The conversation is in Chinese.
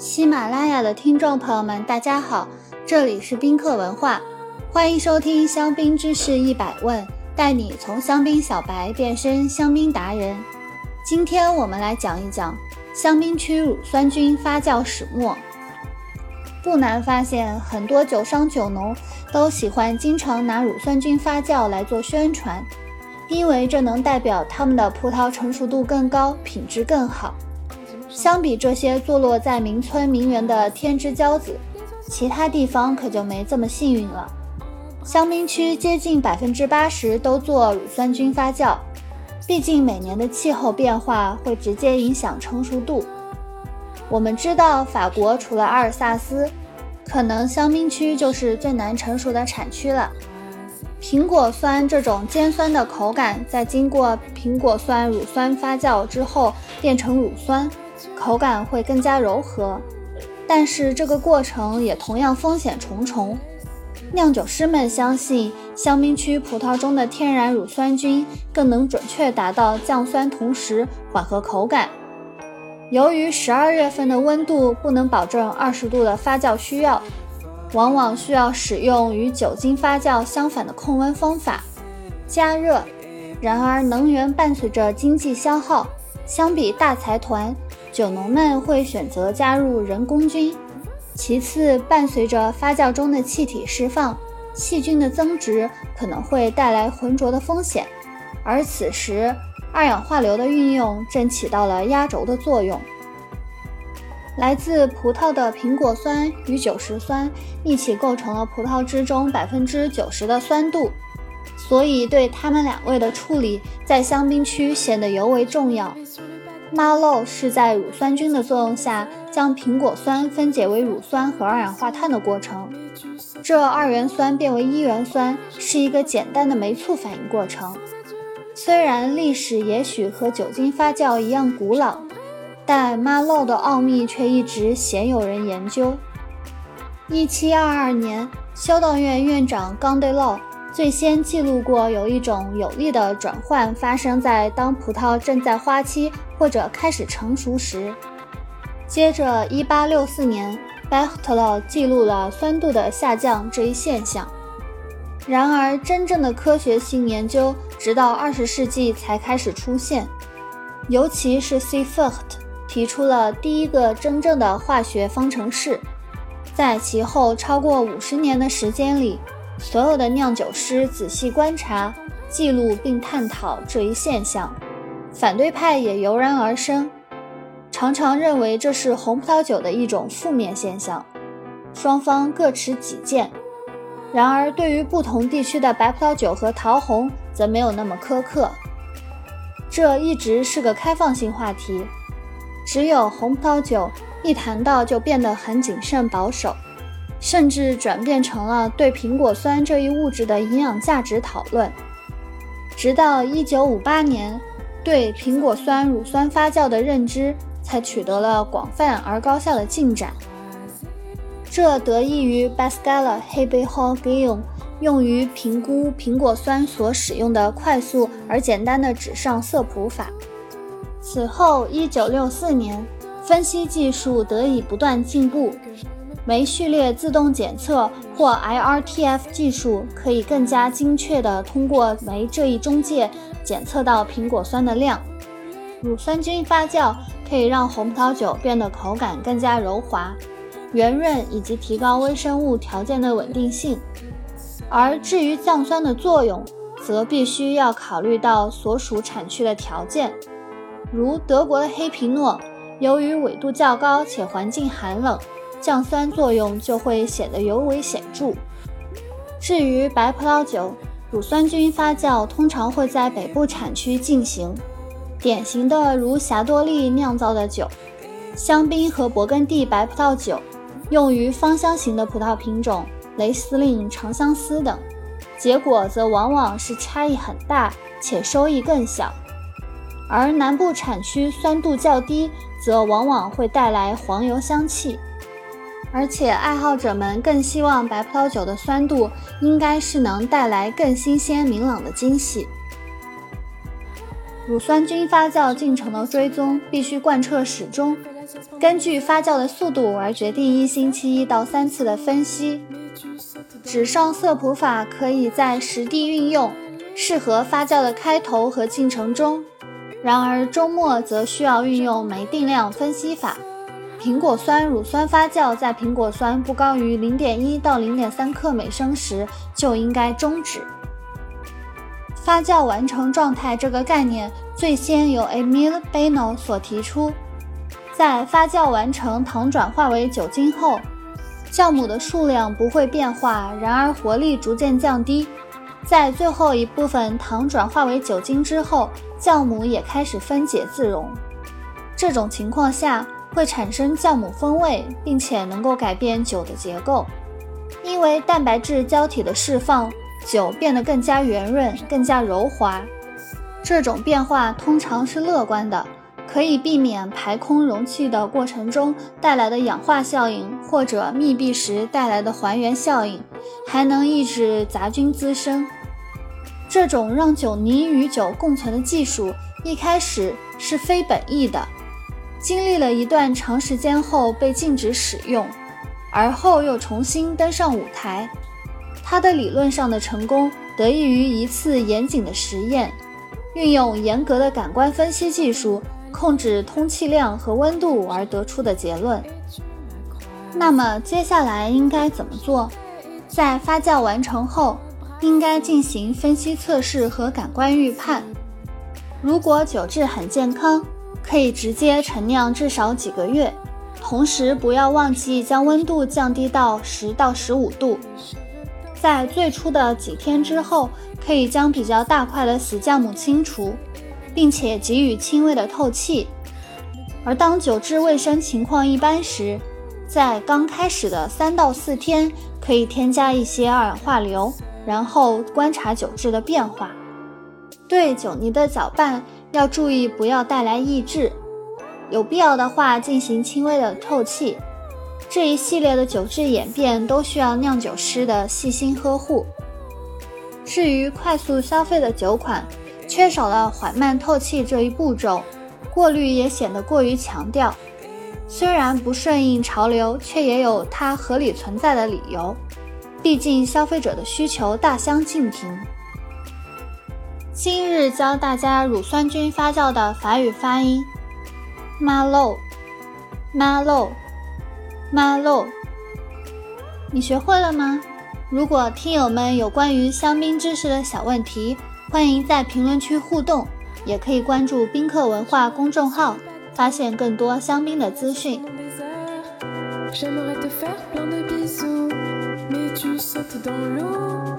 喜马拉雅的听众朋友们，大家好，这里是宾客文化，欢迎收听香槟知识一百问，带你从香槟小白变身香槟达人。今天我们来讲一讲香槟区乳酸菌发酵始末。不难发现，很多酒商酒农都喜欢经常拿乳酸菌发酵来做宣传，因为这能代表他们的葡萄成熟度更高，品质更好。相比这些坐落在名村名园的天之骄子，其他地方可就没这么幸运了。香槟区接近百分之八十都做乳酸菌发酵，毕竟每年的气候变化会直接影响成熟度。我们知道，法国除了阿尔萨斯，可能香槟区就是最难成熟的产区了。苹果酸这种尖酸的口感，在经过苹果酸乳酸发酵之后变成乳酸。口感会更加柔和，但是这个过程也同样风险重重。酿酒师们相信，香槟区葡萄中的天然乳酸菌更能准确达到降酸，同时缓和口感。由于十二月份的温度不能保证二十度的发酵需要，往往需要使用与酒精发酵相反的控温方法——加热。然而，能源伴随着经济消耗，相比大财团。酒农们会选择加入人工菌，其次，伴随着发酵中的气体释放，细菌的增殖可能会带来浑浊的风险，而此时二氧化硫的运用正起到了压轴的作用。来自葡萄的苹果酸与酒石酸一起构成了葡萄汁中百分之九十的酸度，所以对它们两位的处理在香槟区显得尤为重要。马漏是在乳酸菌的作用下将苹果酸分解为乳酸和二氧化碳的过程。这二元酸变为一元酸是一个简单的酶促反应过程。虽然历史也许和酒精发酵一样古老，但马漏的奥秘却一直鲜有人研究。一七二二年，修道院院长冈德洛。最先记录过有一种有力的转换发生在当葡萄正在花期或者开始成熟时。接着，1864年，贝赫特勒记录了酸度的下降这一现象。然而，真正的科学性研究直到20世纪才开始出现，尤其是 C. Fucht 提出了第一个真正的化学方程式。在其后超过50年的时间里。所有的酿酒师仔细观察、记录并探讨这一现象，反对派也油然而生，常常认为这是红葡萄酒的一种负面现象。双方各持己见。然而，对于不同地区的白葡萄酒和桃红，则没有那么苛刻。这一直是个开放性话题。只有红葡萄酒一谈到就变得很谨慎保守。甚至转变成了对苹果酸这一物质的营养价值讨论。直到1958年，对苹果酸乳酸发酵的认知才取得了广泛而高效的进展。这得益于 Bascala 黑背 Hall Guillaume 用于评估苹果酸所使用的快速而简单的纸上色谱法。此后，1964年，分析技术得以不断进步。酶序列自动检测或 IRTF 技术可以更加精确地通过酶这一中介检测到苹果酸的量。乳酸菌发酵可以让红葡萄酒变得口感更加柔滑、圆润，以及提高微生物条件的稳定性。而至于降酸的作用，则必须要考虑到所属产区的条件，如德国的黑皮诺，由于纬度较高且环境寒冷。降酸作用就会显得尤为显著。至于白葡萄酒，乳酸菌发酵通常会在北部产区进行，典型的如霞多丽酿造的酒、香槟和勃艮第白葡萄酒，用于芳香型的葡萄品种雷司令、长相思等，结果则往往是差异很大且收益更小。而南部产区酸度较低，则往往会带来黄油香气。而且，爱好者们更希望白葡萄酒的酸度应该是能带来更新鲜明朗的惊喜。乳酸菌发酵进程的追踪必须贯彻始终，根据发酵的速度而决定一星期一到三次的分析。纸上色谱法可以在实地运用，适合发酵的开头和进程中。然而周末则需要运用酶定量分析法。苹果酸乳酸发酵在苹果酸不高于零点一到零点三克每升时就应该终止。发酵完成状态这个概念最先由 Emil Beno 所提出。在发酵完成糖转化为酒精后，酵母的数量不会变化，然而活力逐渐降低。在最后一部分糖转化为酒精之后，酵母也开始分解自溶。这种情况下会产生酵母风味，并且能够改变酒的结构。因为蛋白质胶体的释放，酒变得更加圆润、更加柔滑。这种变化通常是乐观的。可以避免排空容器的过程中带来的氧化效应，或者密闭时带来的还原效应，还能抑制杂菌滋生。这种让酒泥与酒共存的技术一开始是非本意的，经历了一段长时间后被禁止使用，而后又重新登上舞台。它的理论上的成功得益于一次严谨的实验，运用严格的感官分析技术。控制通气量和温度而得出的结论。那么接下来应该怎么做？在发酵完成后，应该进行分析测试和感官预判。如果酒质很健康，可以直接陈酿至少几个月，同时不要忘记将温度降低到十到十五度。在最初的几天之后，可以将比较大块的死酵母清除。并且给予轻微的透气，而当酒质卫生情况一般时，在刚开始的三到四天可以添加一些二氧化硫，然后观察酒质的变化。对酒泥的搅拌要注意不要带来抑制，有必要的话进行轻微的透气。这一系列的酒质演变都需要酿酒师的细心呵护。至于快速消费的酒款，缺少了缓慢透气这一步骤，过滤也显得过于强调。虽然不顺应潮流，却也有它合理存在的理由。毕竟消费者的需求大相径庭。今日教大家乳酸菌发酵的法语发音：malo，malo，malo。你学会了吗？如果听友们有关于香槟知识的小问题，欢迎在评论区互动，也可以关注宾客文化公众号，发现更多香槟的资讯。J'aimerais te faire plein de bisous, mais tu sautes dans l'eau.